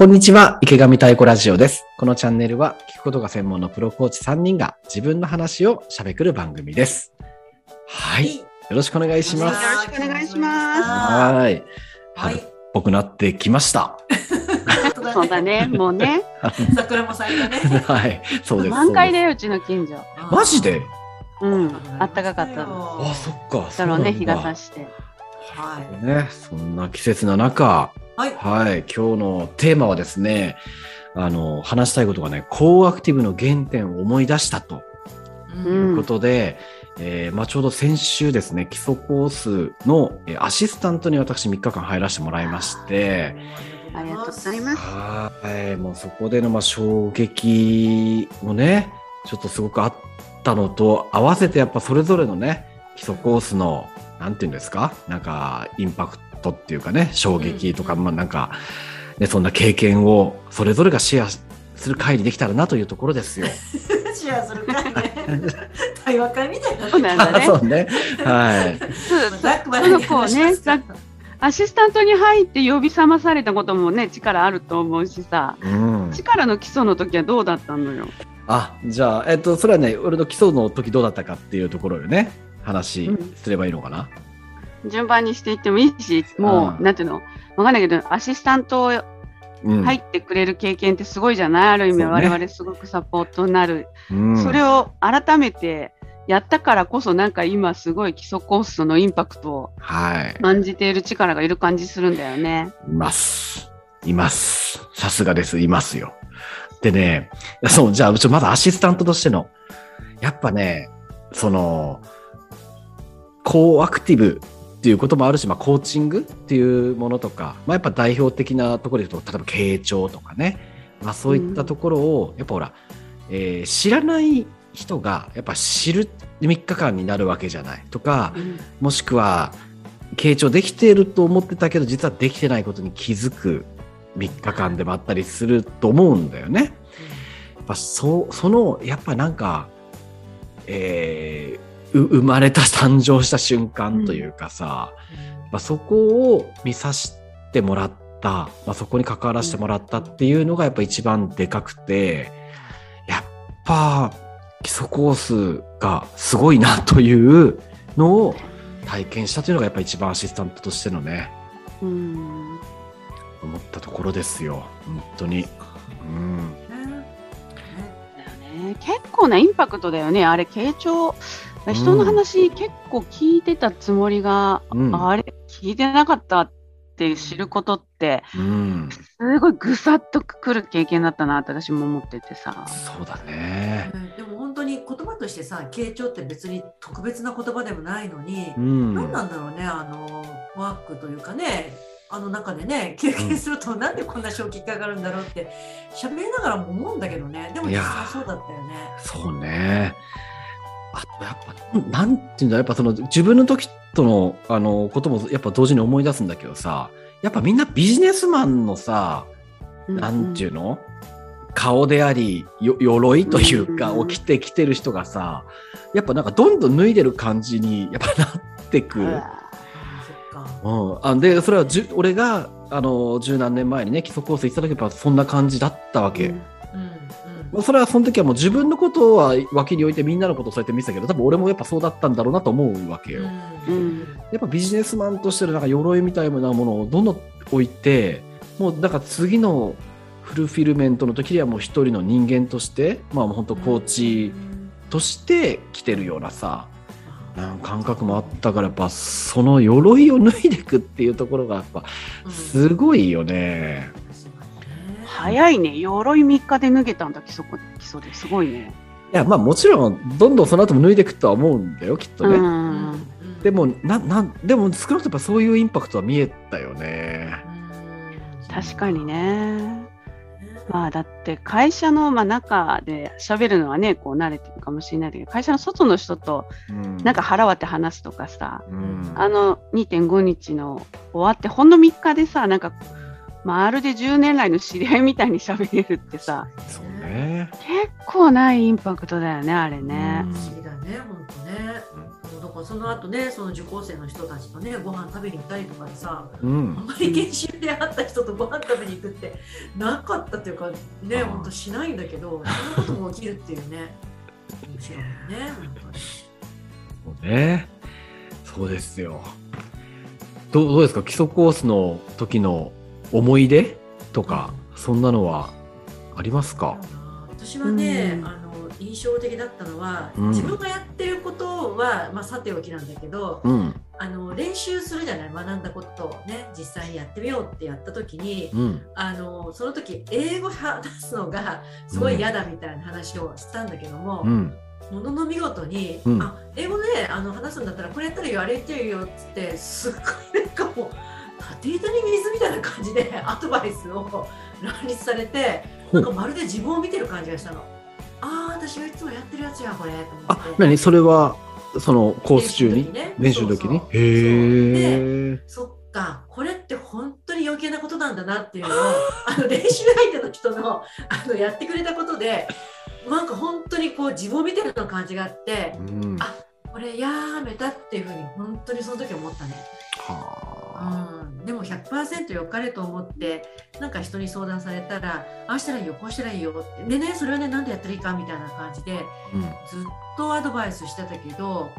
こんにちは、池上太鼓ラジオです。このチャンネルは聞くことが専門のプロコーチ3人が自分の話をしゃべくる番組です。はい。よろしくお願いします。よろしくお願いしますはい。は春っい。ぽくなってきました。そうだね、もうね、桜も咲いたね。はい。そうです。満開だよ。よ、うちの近所。マジで？うん、あったかかったの。あ、そっか。だろうね、日がし差して。はい。ね、そんな季節の中、はい。はい、今日のテーマはですね、あの、話したいことがね、高アクティブの原点を思い出したと。いうんことで、えーまあ、ちょうど先週ですね、基礎コースのえーアシスタントに私3日間入らせてもらいまして、ありがとうございます。はい、もうそこでのまあ衝撃もね、ちょっとすごくあったのと、合わせてやっぱそれぞれのね、基礎コースの、なんていうんですか、なんかインパクトっていうかね、衝撃とか、まあなんか、ね、そんな経験をそれぞれがシェアする会にできたらなというところですよ。シェアする会ね。対話会みたいな。そうなんだね。そうね。はい。ね、アシスタントに入って呼び覚まされたこともね、力あると思うしさ、うん。力の基礎の時はどうだったのよ。あ、じゃあ、えっと、それはね、俺の基礎の時どうだったかっていうところよね。話うんすればいいのかな。順番にしていってもいいし、もう、うんなんていうの、わかんないけど、アシスタントうん。入ってくれる経験ってすごいじゃない？ある意味、我々すごくサポートになるうん、それを改めてやったからこそなんか今すごい基礎コースのインパクトをはい。感じている力がいる感じするんだよね。います。います。さすがです。いますよ。でね、そう、じゃあ、ちょまだアシスタントとしての、やっぱね、その、高アクティブっていうこともあるし、まあ、コーチングっていうものとか、まあ、やっぱ代表的なところで言うと、例えば傾聴とかね、まあ、そういったところを、やっぱほら、えー知らない人が、やっぱ知る3日間になるわけじゃない。とか、もしくは傾聴できていると思ってたけど実はできてないことに気づく3日間でもあったりすると思うんだよね。やっぱそそのやっぱなんか、えーう生まれた誕生した瞬間というかさ、まあ、そこを見させてもらった、まあ、そこに関わらせてもらったっていうのがやっぱ一番でかくてやっぱ基礎コースがすごいなというのを体験したというのがやっぱ一番アシスタントとしてのねうん。思ったところですよ。本当に。うん。結構なインパクトだよね。あれ傾聴人の話結構聞いてたつもりが、うんあれ聞いてなかったって知ることってうん、すごいぐさっとくる経験だったなって私も思っててさ。そうだね。うんでも本当に言葉としてさ、傾聴って別に特別な言葉でもないのにう、ん、何なんだろうね、あのワークというかね、あの中でね、経験するとなんでこんな衝撃が上がるんだろうって喋りながらも思うんだけどね、でも実際そうだったよね。そうね。あとやっぱ、なんていうんだ、やっぱその自分の時とのあのこともやっぱ同時に思い出すんだけどさ、やっぱみんなビジネスマンのさ、なんていうの、顔であり、よ鎧というか、うんを着てきてる人がさ、やっぱなんかどんどん脱いでる感じにやっぱなってく。うん。あでそれはじゅ俺があの十何年前にね基礎コース行ってた時はそんな感じだったわけ、うんそれはその時はもう自分のことは脇に置いてみんなのことをそうやって見てたけど多分俺もやっぱそうだったんだろうなと思うわけよ、うん。うん。やっぱビジネスマンとしてのなんか鎧みたいなものをどんどん置いてもうだから次のフルフィルメントの時にはもう一人の人間としてまあもう本当コーチとして来てるようなさなんか感覚もあったからやっぱその鎧を脱いでいくっていうところがやっぱうん。すごいよね。早いね鎧3日で脱げたんだ基礎基礎ですごいね。いやまあもちろんどんどんその後も脱いでいくとは思うんだよきっとね。うんでもななんでも少なくともやっぱそういうインパクトは見えたよね。確かにね。まあだって会社のまあ中で喋るのはねこう慣れてるかもしれないけど会社の外の人とうんなんか腹割って話すとかさ、うんあの2.5日の終わってほんの3日でさなんかまるで10年来の知り合いみたいに喋れるってさそうね。結構ないインパクトだよねあれね。不思議だね、本当ね。だかかその後ねその受講生の人たちとねご飯食べに行ったりとかでさあうんんまり研修で会った人とご飯食べに行くってなかったっていうかね本当しないんだけどそんなことも起きるっていうね面白ねなんかねそうね。そうですよ。どうどうですか？基礎コースの時の思い出とか、そんなのはありますか？私はね、うんあの印象的だったのは、うん自分がやってることは、まあ、さておきなんだけどうん。あの練習するじゃない？学んだことをね実際にやってみようってやった時にうん。あのその時英語話すのがすごい嫌だみたいな話をしたんだけども、うん。ものの見事に、うんあ英語であの話すんだったらこれやったらいいよあれ言ってるよっつってすっごいなんかもう縦板に水みたいな感じで アドバイスを乱立されてなんかまるで自分を見てる感じがしたの。ああ私はいつもやってるやつやこれと思あって。、何？それは、そのコース中に？練練習の時に？ねへえ。そっかこれって本当に余計なことなんだなっていうのを あの練習相手の人のあのやってくれたことでなんか本当にこう自分を見てるような感じがあってうん。あこれやめたっていうふうに本当にその時思ったね。はうん、でも100%良かれと思ってなんか人に相談されたらああしたらいいよこうしたらいいよってでねそれはねなんでやったらいいかみたいな感じであ。うん。ずっとアドバイスしてたけど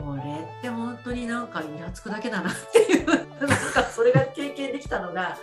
これって本当になんかイラつくだけだなっていう なんかそれが経験できたのが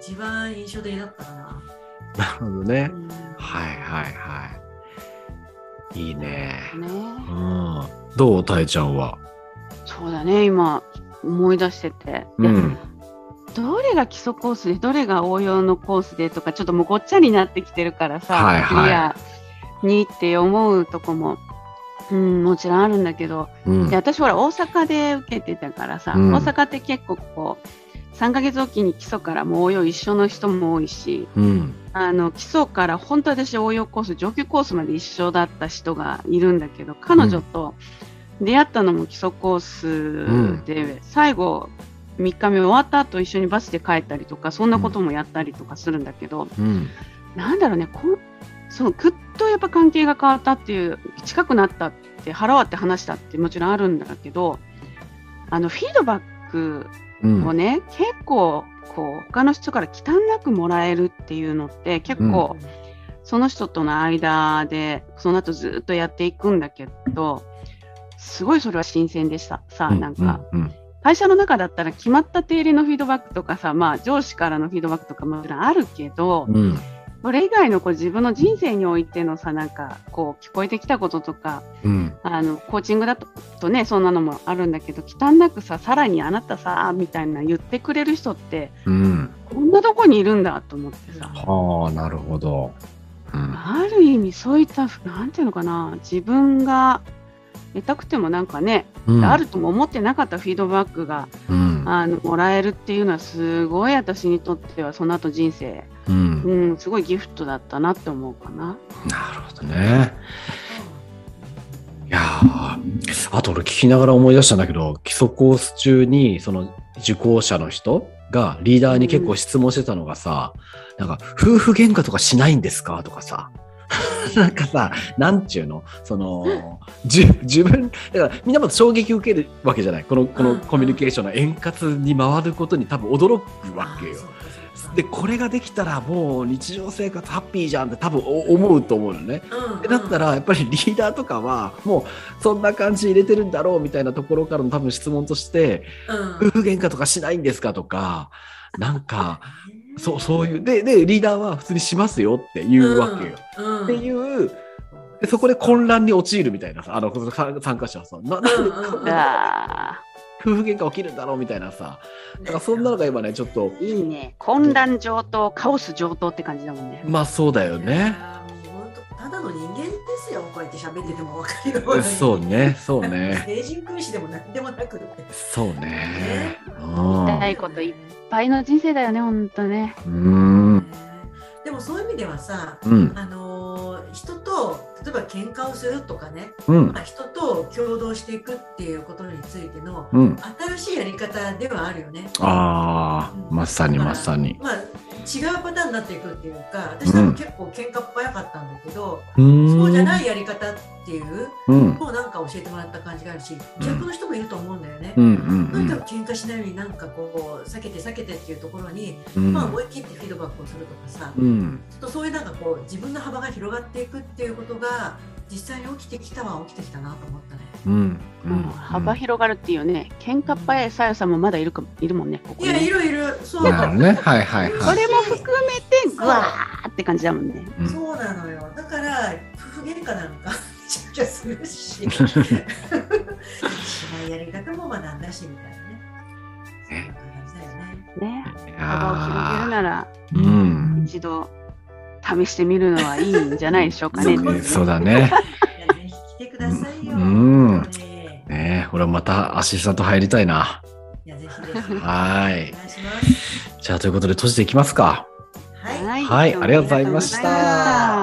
一番印象的だったかな。なるほどねう。んはいはいはい。いいね。ねうん。どうたえちゃんは？そうだね今思い出してて、うん。どれが基礎コースでどれが応用のコースでとかちょっともうごっちゃになってきてるからさ、はいはい。クリアにって思うとこも、うん、もちろんあるんだけど、うん。で私ほら大阪で受けてたからさ、うん。大阪って結構こう3ヶ月おきに基礎からもう応用一緒の人も多いしうん。あの基礎から本当私応用コース上級コースまで一緒だった人がいるんだけど彼女と出会ったのも基礎コースで、最後3日目終わった後一緒にバスで帰ったりとかそんなこともやったりとかするんだけど、うん。なんだろうねこんそうぐっとやっぱ関係が変わったっていう近くなったって腹割って話したってもちろんあるんだけどあのフィードバックうん。をね、結構こう他の人から忌憚なくもらえるっていうのって結構、その人との間でその後ずっとやっていくんだけどすごいそれは新鮮でしたさ、なんかうん。会社の中だったら決まった定理のフィードバックとかさ、まあ、上司からのフィードバックとかももちろんあるけど、うん。それ以外のこう自分の人生においてのさなんかこう聞こえてきたこととかうん。あのコーチングだととねそんなのもあるんだけど忌憚なくささらにあなたさみたいな言ってくれる人ってうん。こんなとこにいるんだと思ってさはあ、なるほど。うん。ある意味そういったなんていうのかな自分が得たくてもなんかね、うんあるとも思ってなかったフィードバックがうん。あのもらえるっていうのはすごい私にとってはその後人生、うん。うん、すごいギフトだったなって思うかな。なるほどね。いやーあと俺聞きながら思い出したんだけど、基礎コース中にその受講者の人がリーダーに結構質問してたのがさ、なんか夫婦喧嘩とかしないんですか？とかさ。なんかさ、なんちゅうの？その、じ自分、だからみんなも衝撃受けるわけじゃない。この、このコミュニケーションの円滑に回ることに多分驚くわけよ。で、これができたらもう日常生活ハッピーじゃんって多分お思うと思うのね。でだったらやっぱりリーダーとかはもうそんな感じ入れてるんだろうみたいなところからの多分質問としてうん夫婦喧嘩とかしないんですか？とかなんか そうそういうででリーダーは普通にしますよって言うわけよ。うんっていうでそこで混乱に陥るみたいなさあの参参加者はさななん 夫婦喧嘩起きるんだろうみたいなさだからそんなのが今ねちょっとーいいね混乱上等カオス上等って感じだもんね。まあそうだよいね。って喋ってても分かるようにそうねそうね。成人君子でも何でもなくそうね。言いたいこといっぱいの人生だよねほんとね。うん。うんでもそういう意味ではさうん。あのー人と例えば喧嘩をするとかね、うん。まあ、人と共同していくっていうことについてのうん。新しいやり方ではあるよね。ああまさにまさに。まあ、違うパターンになっていくっていうか私多分結構喧嘩っ早かったんだけど、うーんそうじゃないやり方っていううん。のをなんか教えてもらった感じがあるし、逆の人もいると思うんだよね。うんうんなんだろう喧嘩しないようになんかこう避けて避けてっていうところに、うん。まあ思い切ってフィードバックをするとかさ、うん。ちょっとそういうなんかこう自分の幅が広がっていくっていうことが実際に起きてきたは起きてきたなと思ったね。うん。うん幅広がるっていうね、喧嘩っ早いさやさんもまだいるかもいるもんね、ここねいやいるいるそうなるほどね。はいはいはい。それも含めて、ぐわーって感じだもんね。うんそうなのよ。だから夫婦喧嘩なんかちゃするし、やり方も学んだしみたいなね。ね。ね、い幅を広げやるなら、ーうん。一度試してみるのはいいんじゃないでしょうかね。ねそうだね。ぜひ来てくださいよ。うんねね俺またアシスタント入りたいな。いやぜひぜひお願はい。いします。じゃあということで閉じていきますか。はい。はいありがとうございました